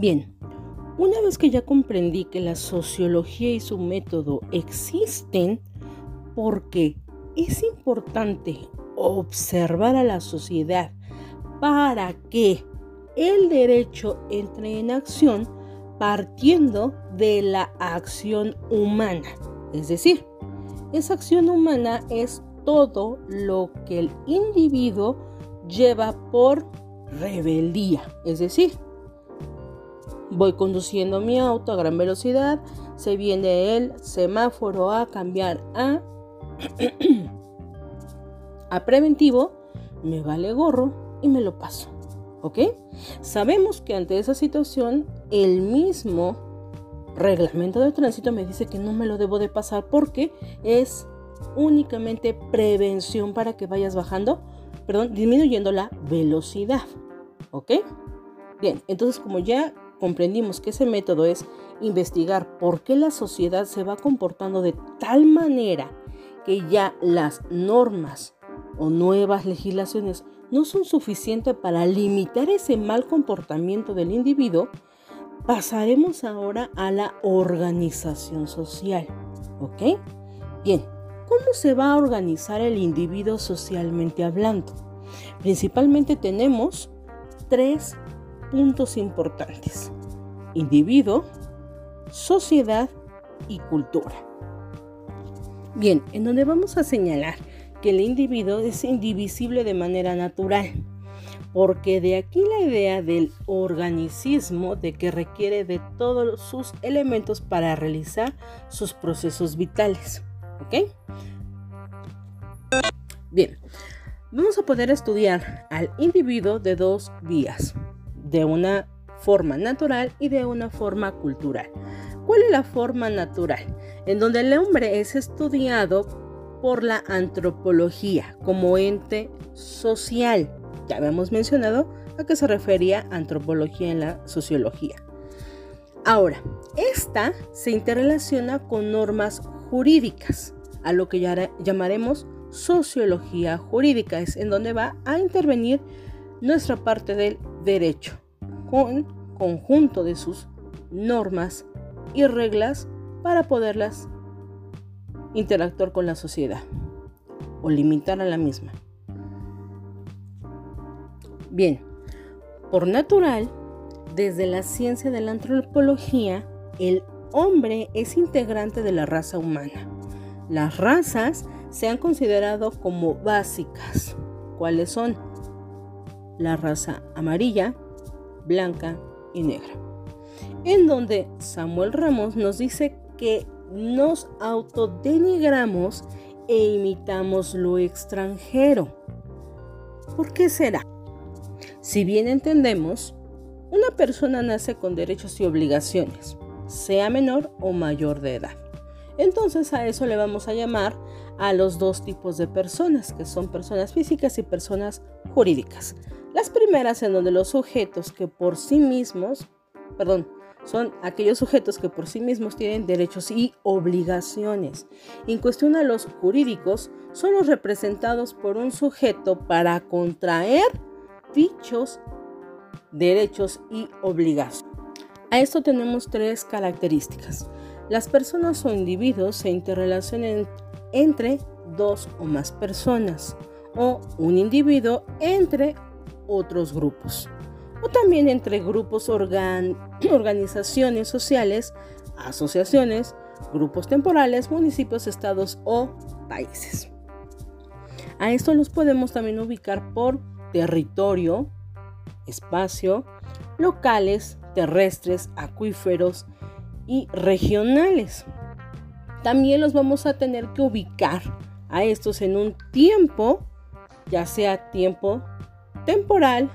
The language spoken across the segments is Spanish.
Bien, una vez que ya comprendí que la sociología y su método existen porque es importante observar a la sociedad para que el derecho entre en acción partiendo de la acción humana. Es decir, esa acción humana es todo lo que el individuo lleva por rebeldía. Es decir, voy conduciendo mi auto a gran velocidad, se viene el semáforo a cambiar a, a preventivo, me vale gorro y me lo paso. ¿Ok? Sabemos que ante esa situación el mismo reglamento de tránsito me dice que no me lo debo de pasar porque es únicamente prevención para que vayas bajando, perdón, disminuyendo la velocidad. ¿Ok? Bien, entonces como ya comprendimos que ese método es investigar por qué la sociedad se va comportando de tal manera que ya las normas o nuevas legislaciones no son suficientes para limitar ese mal comportamiento del individuo, pasaremos ahora a la organización social. ¿Ok? Bien, ¿cómo se va a organizar el individuo socialmente hablando? Principalmente tenemos tres puntos importantes. Individuo, sociedad y cultura. Bien, en donde vamos a señalar que el individuo es indivisible de manera natural, porque de aquí la idea del organicismo de que requiere de todos sus elementos para realizar sus procesos vitales. ¿Ok? Bien, vamos a poder estudiar al individuo de dos vías, de una forma natural y de una forma cultural. ¿Cuál es la forma natural? En donde el hombre es estudiado por la antropología como ente social. Ya habíamos mencionado a qué se refería antropología en la sociología. Ahora, esta se interrelaciona con normas jurídicas, a lo que ya llamaremos sociología jurídica, es en donde va a intervenir nuestra parte del derecho, con conjunto de sus normas y reglas para poderlas interactuar con la sociedad o limitar a la misma. Bien, por natural, desde la ciencia de la antropología, el hombre es integrante de la raza humana. Las razas se han considerado como básicas. ¿Cuáles son? La raza amarilla, blanca y negra. En donde Samuel Ramos nos dice que nos autodenigramos e imitamos lo extranjero. ¿Por qué será? Si bien entendemos, una persona nace con derechos y obligaciones, sea menor o mayor de edad. Entonces a eso le vamos a llamar a los dos tipos de personas, que son personas físicas y personas jurídicas. Las primeras en donde los sujetos que por sí mismos, perdón, son aquellos sujetos que por sí mismos tienen derechos y obligaciones. En cuestión a los jurídicos, son los representados por un sujeto para contraer dichos derechos y obligaciones. A esto tenemos tres características. Las personas o individuos se interrelacionan entre dos o más personas o un individuo entre otros grupos o también entre grupos, organizaciones sociales, asociaciones, grupos temporales, municipios, estados o países. A esto los podemos también ubicar por territorio, espacio, locales, terrestres, acuíferos y regionales. También los vamos a tener que ubicar a estos en un tiempo, ya sea tiempo temporal,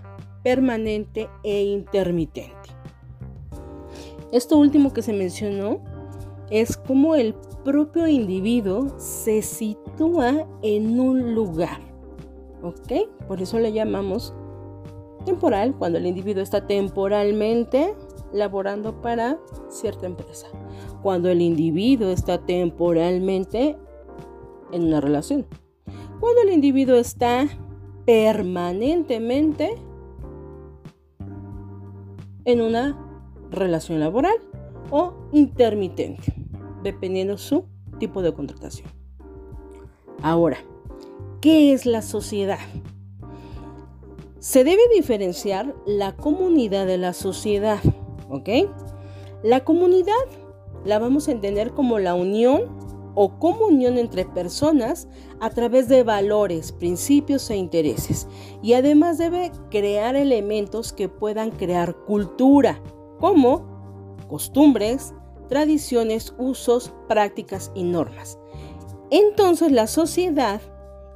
permanente e intermitente. Esto último que se mencionó es como el propio individuo se sitúa en un lugar. ¿Ok? Por eso le llamamos temporal, cuando el individuo está temporalmente laborando para cierta empresa. Cuando el individuo está temporalmente en una relación. Cuando el individuo está permanentemente en una relación laboral o intermitente, dependiendo su tipo de contratación. Ahora, ¿qué es la sociedad? Se debe diferenciar la comunidad de la sociedad, ¿ok? La comunidad la vamos a entender como la unión o comunión entre personas a través de valores, principios e intereses. Y además debe crear elementos que puedan crear cultura, como costumbres, tradiciones, usos, prácticas y normas. Entonces la sociedad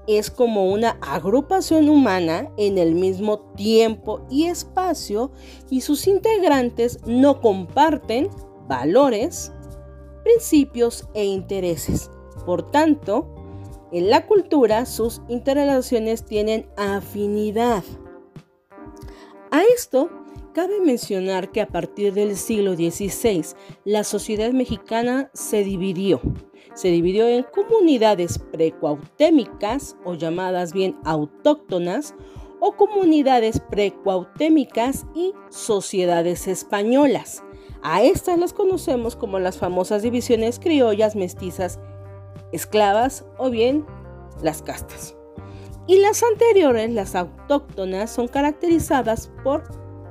es como una agrupación humana en el mismo tiempo y espacio y sus integrantes no comparten valores, principios e intereses. Por tanto, en la cultura sus interrelaciones tienen afinidad. A esto cabe mencionar que a partir del siglo XVI la sociedad mexicana se dividió. Se dividió en comunidades precuautémicas o llamadas bien autóctonas o comunidades precuautémicas y sociedades españolas. A estas las conocemos como las famosas divisiones criollas, mestizas, esclavas o bien las castas. Y las anteriores, las autóctonas, son caracterizadas por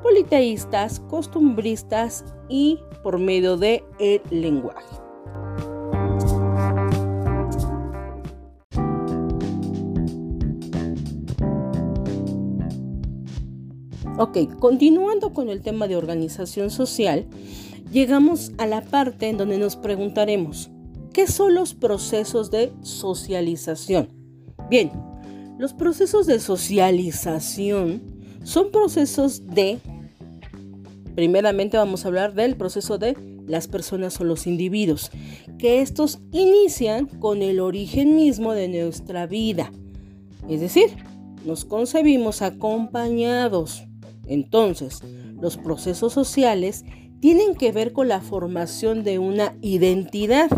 politeístas, costumbristas y por medio de lenguaje. Ok, continuando con el tema de organización social, llegamos a la parte en donde nos preguntaremos, ¿qué son los procesos de socialización? Bien, los procesos de socialización son procesos de, primeramente vamos a hablar del proceso de las personas o los individuos, que estos inician con el origen mismo de nuestra vida. Es decir, nos concebimos acompañados entonces, los procesos sociales tienen que ver con la formación de una identidad.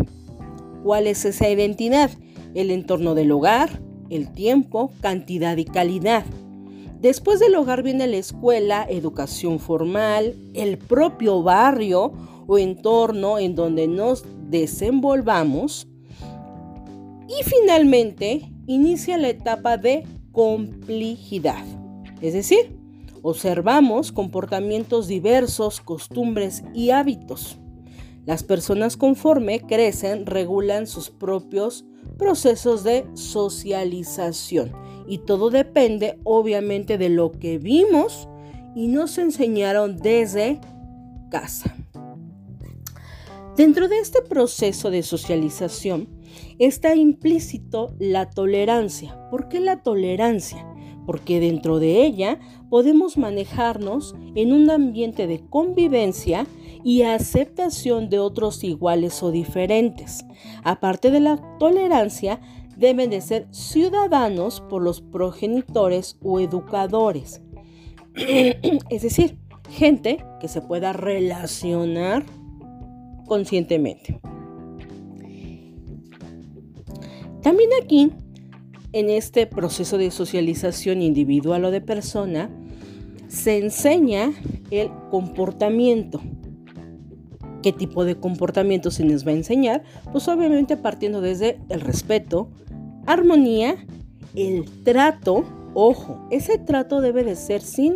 ¿Cuál es esa identidad? El entorno del hogar, el tiempo, cantidad y calidad. Después del hogar viene la escuela, educación formal, el propio barrio o entorno en donde nos desenvolvamos. Y finalmente inicia la etapa de complejidad, es decir, Observamos comportamientos diversos, costumbres y hábitos. Las personas conforme crecen regulan sus propios procesos de socialización y todo depende obviamente de lo que vimos y nos enseñaron desde casa. Dentro de este proceso de socialización está implícito la tolerancia. ¿Por qué la tolerancia? Porque dentro de ella podemos manejarnos en un ambiente de convivencia y aceptación de otros iguales o diferentes. Aparte de la tolerancia, deben de ser ciudadanos por los progenitores o educadores. es decir, gente que se pueda relacionar conscientemente. También aquí en este proceso de socialización individual o de persona, se enseña el comportamiento. ¿Qué tipo de comportamiento se nos va a enseñar? Pues obviamente partiendo desde el respeto, armonía, el trato, ojo, ese trato debe de ser sin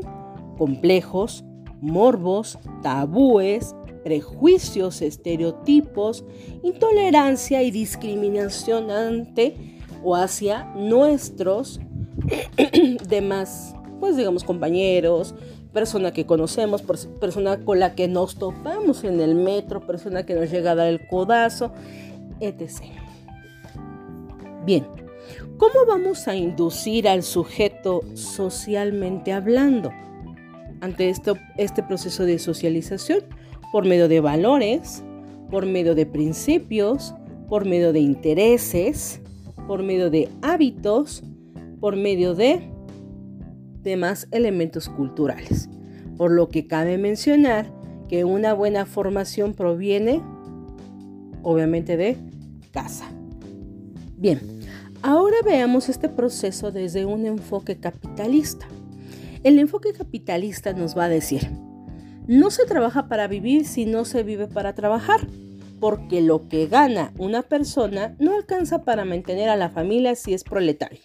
complejos, morbos, tabúes, prejuicios, estereotipos, intolerancia y discriminación ante o hacia nuestros demás, pues digamos, compañeros, persona que conocemos, persona con la que nos topamos en el metro, persona que nos llega a dar el codazo, etc. Bien, ¿cómo vamos a inducir al sujeto socialmente hablando ante esto, este proceso de socialización? Por medio de valores, por medio de principios, por medio de intereses, por medio de hábitos, por medio de demás elementos culturales. Por lo que cabe mencionar que una buena formación proviene obviamente de casa. Bien, ahora veamos este proceso desde un enfoque capitalista. El enfoque capitalista nos va a decir, No se trabaja para vivir si no se vive para trabajar, porque lo que gana una persona no alcanza para mantener a la familia si es proletario.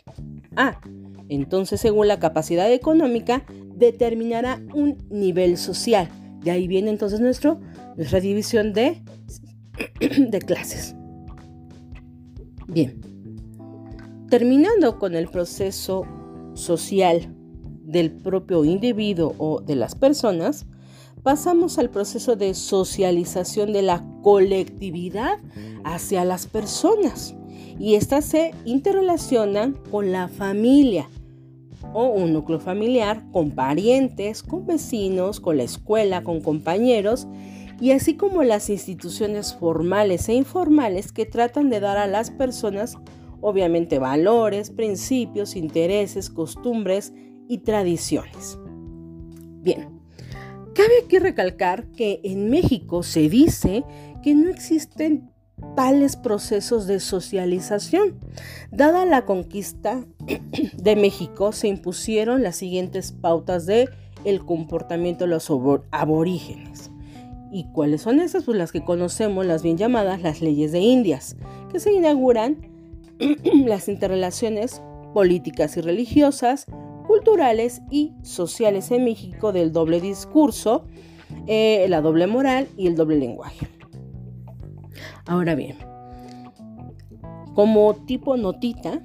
Ah, entonces según la capacidad económica determinará un nivel social. De ahí viene entonces nuestra división de, de clases. Bien, terminando con el proceso social del propio individuo o de las personas, pasamos al proceso de socialización de la colectividad hacia las personas. Y estas se interrelacionan con la familia o un núcleo familiar, con parientes, con vecinos, con la escuela, con compañeros y así como las instituciones formales e informales que tratan de dar a las personas obviamente valores, principios, intereses, costumbres y tradiciones. Bien, Cabe aquí recalcar que en México se dice que no existen tales procesos de socialización. Dada la conquista de México, se impusieron las siguientes pautas de el comportamiento de los aborígenes. ¿Y cuáles son esas? Pues las que conocemos, las bien llamadas las leyes de Indias, que se inauguran las interrelaciones políticas y religiosas, culturales y sociales en México del doble discurso, eh, la doble moral y el doble lenguaje. Ahora bien, como tipo notita,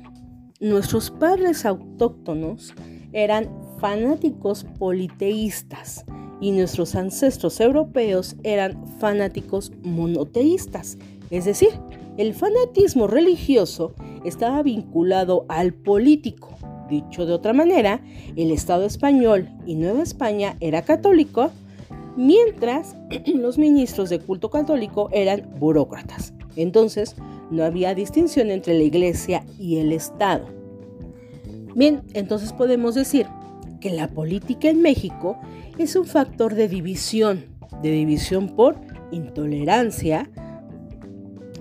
nuestros padres autóctonos eran fanáticos politeístas y nuestros ancestros europeos eran fanáticos monoteístas. Es decir, el fanatismo religioso estaba vinculado al político Dicho de otra manera, el Estado español y Nueva España era católico, mientras los ministros de culto católico eran burócratas. Entonces, no había distinción entre la Iglesia y el Estado. Bien, entonces podemos decir que la política en México es un factor de división, de división por intolerancia,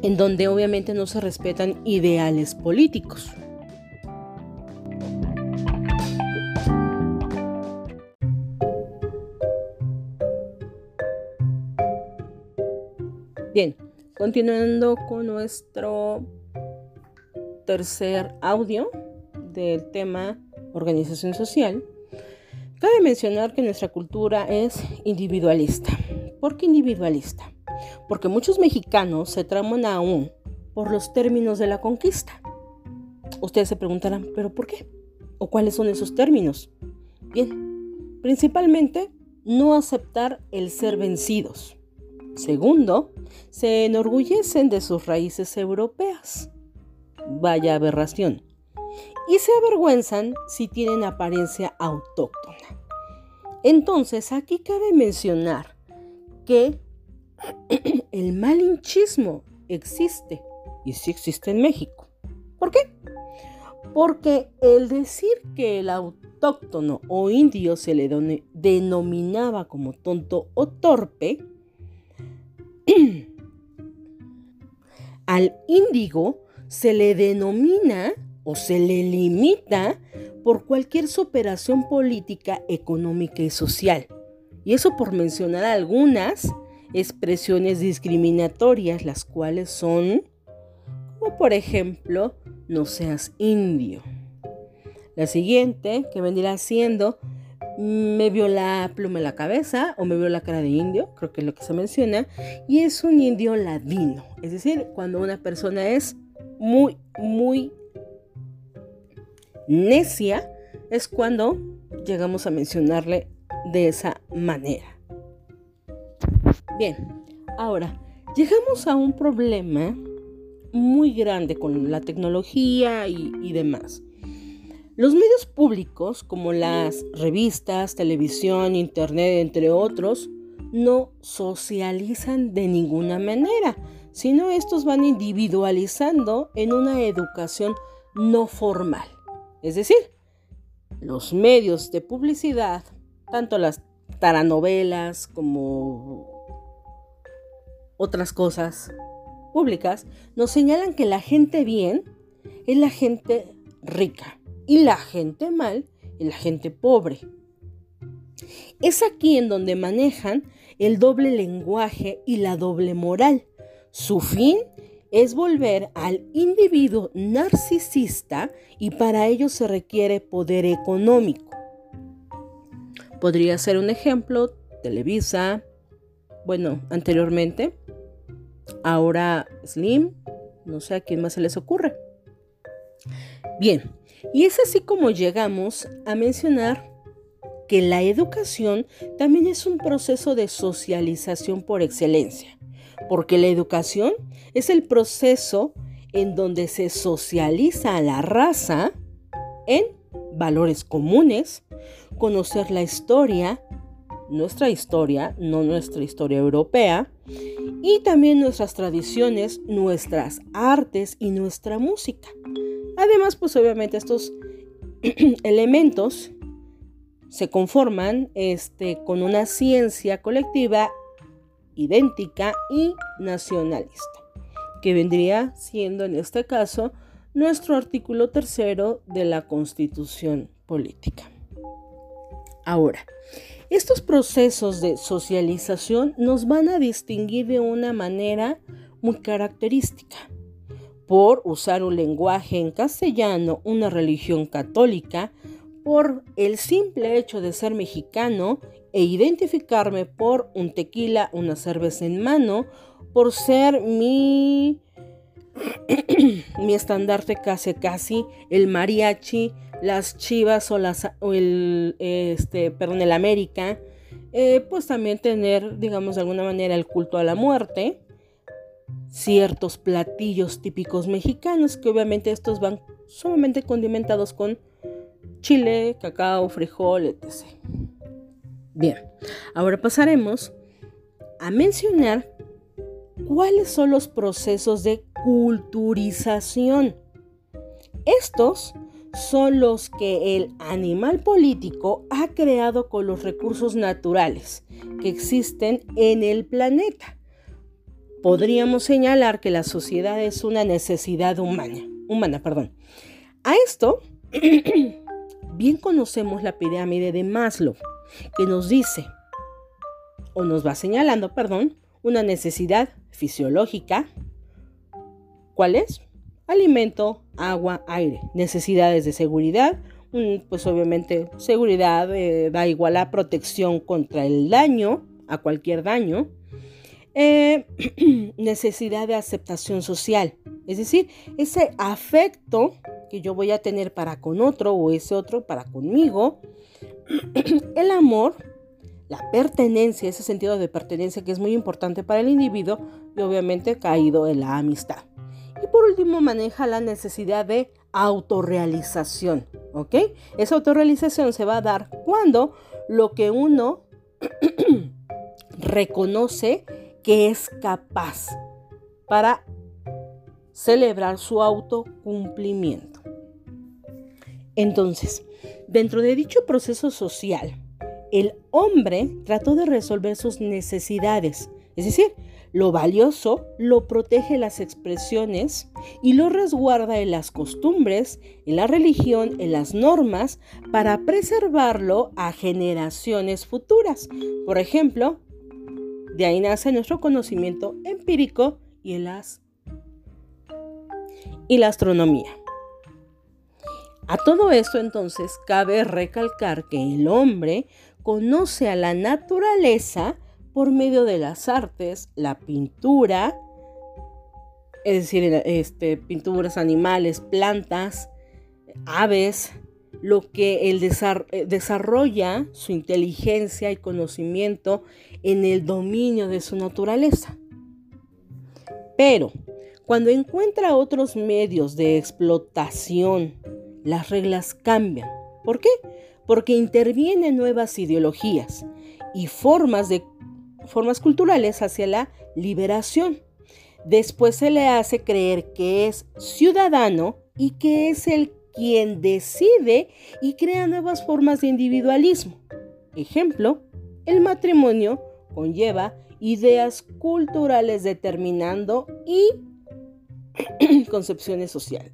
en donde obviamente no se respetan ideales políticos. Bien, continuando con nuestro tercer audio del tema organización social, cabe mencionar que nuestra cultura es individualista. ¿Por qué individualista? Porque muchos mexicanos se traman aún por los términos de la conquista. Ustedes se preguntarán, ¿pero por qué? ¿O cuáles son esos términos? Bien, principalmente no aceptar el ser vencidos. Segundo, se enorgullecen de sus raíces europeas. Vaya aberración. Y se avergüenzan si tienen apariencia autóctona. Entonces, aquí cabe mencionar que el malinchismo existe y sí existe en México. ¿Por qué? Porque el decir que el autóctono o indio se le denominaba como tonto o torpe, Al índigo se le denomina o se le limita por cualquier superación política, económica y social. Y eso por mencionar algunas expresiones discriminatorias, las cuales son, como por ejemplo, no seas indio. La siguiente, que vendría siendo, me vio la pluma en la cabeza o me vio la cara de indio, creo que es lo que se menciona, y es un indio ladino, es decir, cuando una persona es muy, muy necia, es cuando llegamos a mencionarle de esa manera. Bien, ahora, llegamos a un problema muy grande con la tecnología y, y demás. Los medios públicos, como las revistas, televisión, internet, entre otros, no socializan de ninguna manera, sino estos van individualizando en una educación no formal. Es decir, los medios de publicidad, tanto las taranovelas como otras cosas públicas, nos señalan que la gente bien es la gente rica y la gente mal y la gente pobre. Es aquí en donde manejan el doble lenguaje y la doble moral. Su fin es volver al individuo narcisista y para ello se requiere poder económico. Podría ser un ejemplo, Televisa, bueno, anteriormente, ahora Slim, no sé a quién más se les ocurre. Bien, y es así como llegamos a mencionar que la educación también es un proceso de socialización por excelencia, porque la educación es el proceso en donde se socializa a la raza en valores comunes, conocer la historia, nuestra historia, no nuestra historia europea, y también nuestras tradiciones, nuestras artes y nuestra música. Además, pues obviamente estos elementos se conforman este, con una ciencia colectiva idéntica y nacionalista, que vendría siendo en este caso nuestro artículo tercero de la Constitución Política. Ahora, estos procesos de socialización nos van a distinguir de una manera muy característica. Por usar un lenguaje en castellano, una religión católica, por el simple hecho de ser mexicano e identificarme por un tequila, una cerveza en mano, por ser mi mi estandarte casi casi el mariachi, las chivas o las o el este perdón el América, eh, pues también tener digamos de alguna manera el culto a la muerte, ciertos platillos típicos mexicanos que obviamente estos van sumamente condimentados con chile, cacao, frijol, etc. Bien, ahora pasaremos a mencionar cuáles son los procesos de culturización. Estos son los que el animal político ha creado con los recursos naturales que existen en el planeta. Podríamos señalar que la sociedad es una necesidad humana, humana, perdón. A esto bien conocemos la pirámide de Maslow, que nos dice, o nos va señalando, perdón, una necesidad fisiológica. ¿Cuál es? Alimento, agua, aire. Necesidades de seguridad. Pues obviamente seguridad eh, da igual a protección contra el daño, a cualquier daño. Eh, necesidad de aceptación social. Es decir, ese afecto que yo voy a tener para con otro o ese otro para conmigo. El amor, la pertenencia, ese sentido de pertenencia que es muy importante para el individuo y obviamente caído en la amistad. Y por último maneja la necesidad de autorrealización, ¿ok? Esa autorrealización se va a dar cuando lo que uno reconoce que es capaz para celebrar su autocumplimiento. Entonces, dentro de dicho proceso social, el hombre trató de resolver sus necesidades, es decir, lo valioso lo protege las expresiones y lo resguarda en las costumbres, en la religión, en las normas, para preservarlo a generaciones futuras. Por ejemplo, de ahí nace nuestro conocimiento empírico y y la astronomía. A todo esto entonces cabe recalcar que el hombre conoce a la naturaleza por medio de las artes, la pintura, es decir, este, pinturas animales, plantas, aves, lo que él eh, desarrolla su inteligencia y conocimiento en el dominio de su naturaleza. Pero cuando encuentra otros medios de explotación, las reglas cambian. ¿Por qué? Porque intervienen nuevas ideologías y formas, de, formas culturales hacia la liberación. Después se le hace creer que es ciudadano y que es el quien decide y crea nuevas formas de individualismo. Ejemplo, el matrimonio conlleva ideas culturales determinando y concepciones sociales.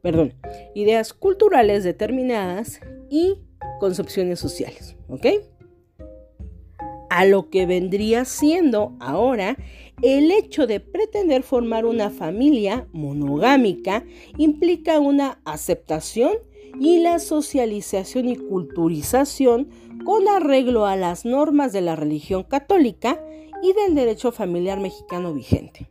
Perdón, ideas culturales determinadas y concepciones sociales, ¿ok? A lo que vendría siendo ahora el hecho de pretender formar una familia monogámica implica una aceptación y la socialización y culturización con arreglo a las normas de la religión católica y del derecho familiar mexicano vigente.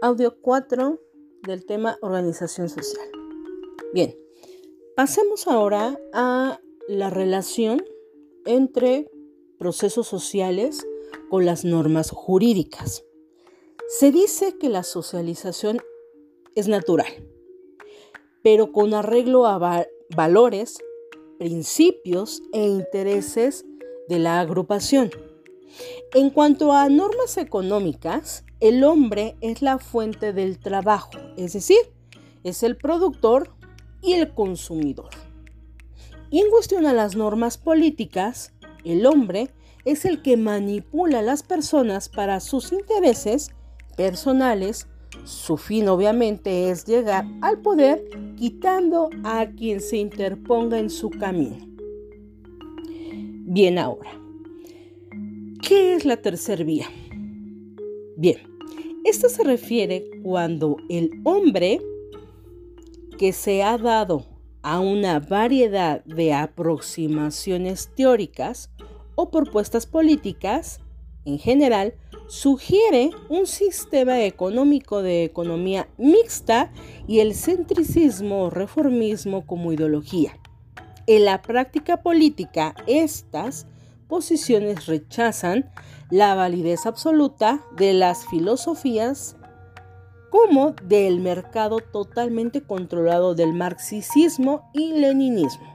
Audio 4 del tema organización social. Bien, pasemos ahora a la relación entre procesos sociales con las normas jurídicas. Se dice que la socialización es natural, pero con arreglo a valores, principios e intereses de la agrupación. En cuanto a normas económicas, el hombre es la fuente del trabajo, es decir, es el productor y el consumidor. Y en cuestión a las normas políticas, el hombre es el que manipula a las personas para sus intereses personales. Su fin obviamente es llegar al poder quitando a quien se interponga en su camino. Bien ahora, ¿qué es la tercera vía? Bien, esto se refiere cuando el hombre que se ha dado a una variedad de aproximaciones teóricas o propuestas políticas, en general, sugiere un sistema económico de economía mixta y el centricismo o reformismo como ideología. En la práctica política, estas posiciones rechazan la validez absoluta de las filosofías como del mercado totalmente controlado del marxismo y leninismo.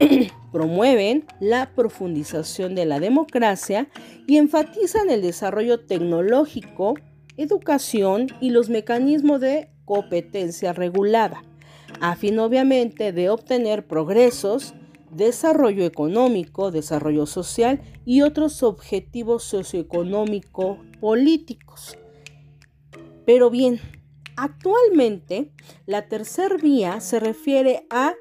promueven la profundización de la democracia y enfatizan el desarrollo tecnológico, educación y los mecanismos de competencia regulada, a fin obviamente de obtener progresos, desarrollo económico, desarrollo social y otros objetivos socioeconómico políticos. Pero bien, actualmente la tercera vía se refiere a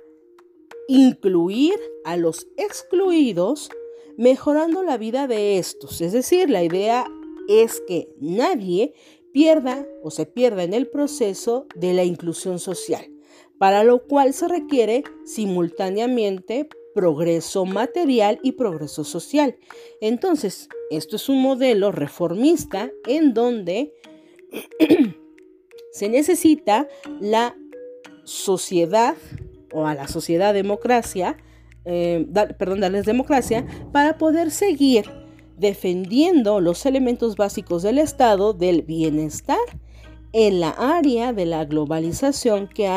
incluir a los excluidos, mejorando la vida de estos. Es decir, la idea es que nadie pierda o se pierda en el proceso de la inclusión social, para lo cual se requiere simultáneamente progreso material y progreso social. Entonces, esto es un modelo reformista en donde se necesita la sociedad o a la sociedad democracia, eh, perdón, darles democracia, para poder seguir defendiendo los elementos básicos del Estado del bienestar en la área de la globalización que,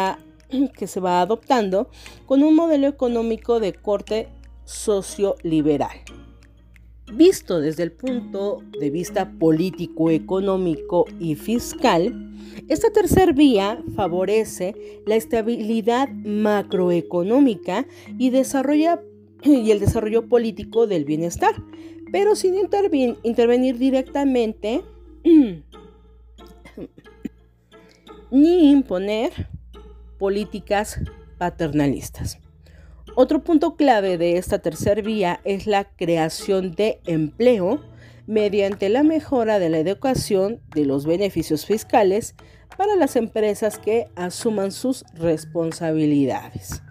que se va adoptando con un modelo económico de corte socioliberal. Visto desde el punto de vista político, económico y fiscal, esta tercera vía favorece la estabilidad macroeconómica y, desarrolla, y el desarrollo político del bienestar, pero sin intervenir directamente ni imponer políticas paternalistas. Otro punto clave de esta tercera vía es la creación de empleo mediante la mejora de la educación de los beneficios fiscales para las empresas que asuman sus responsabilidades.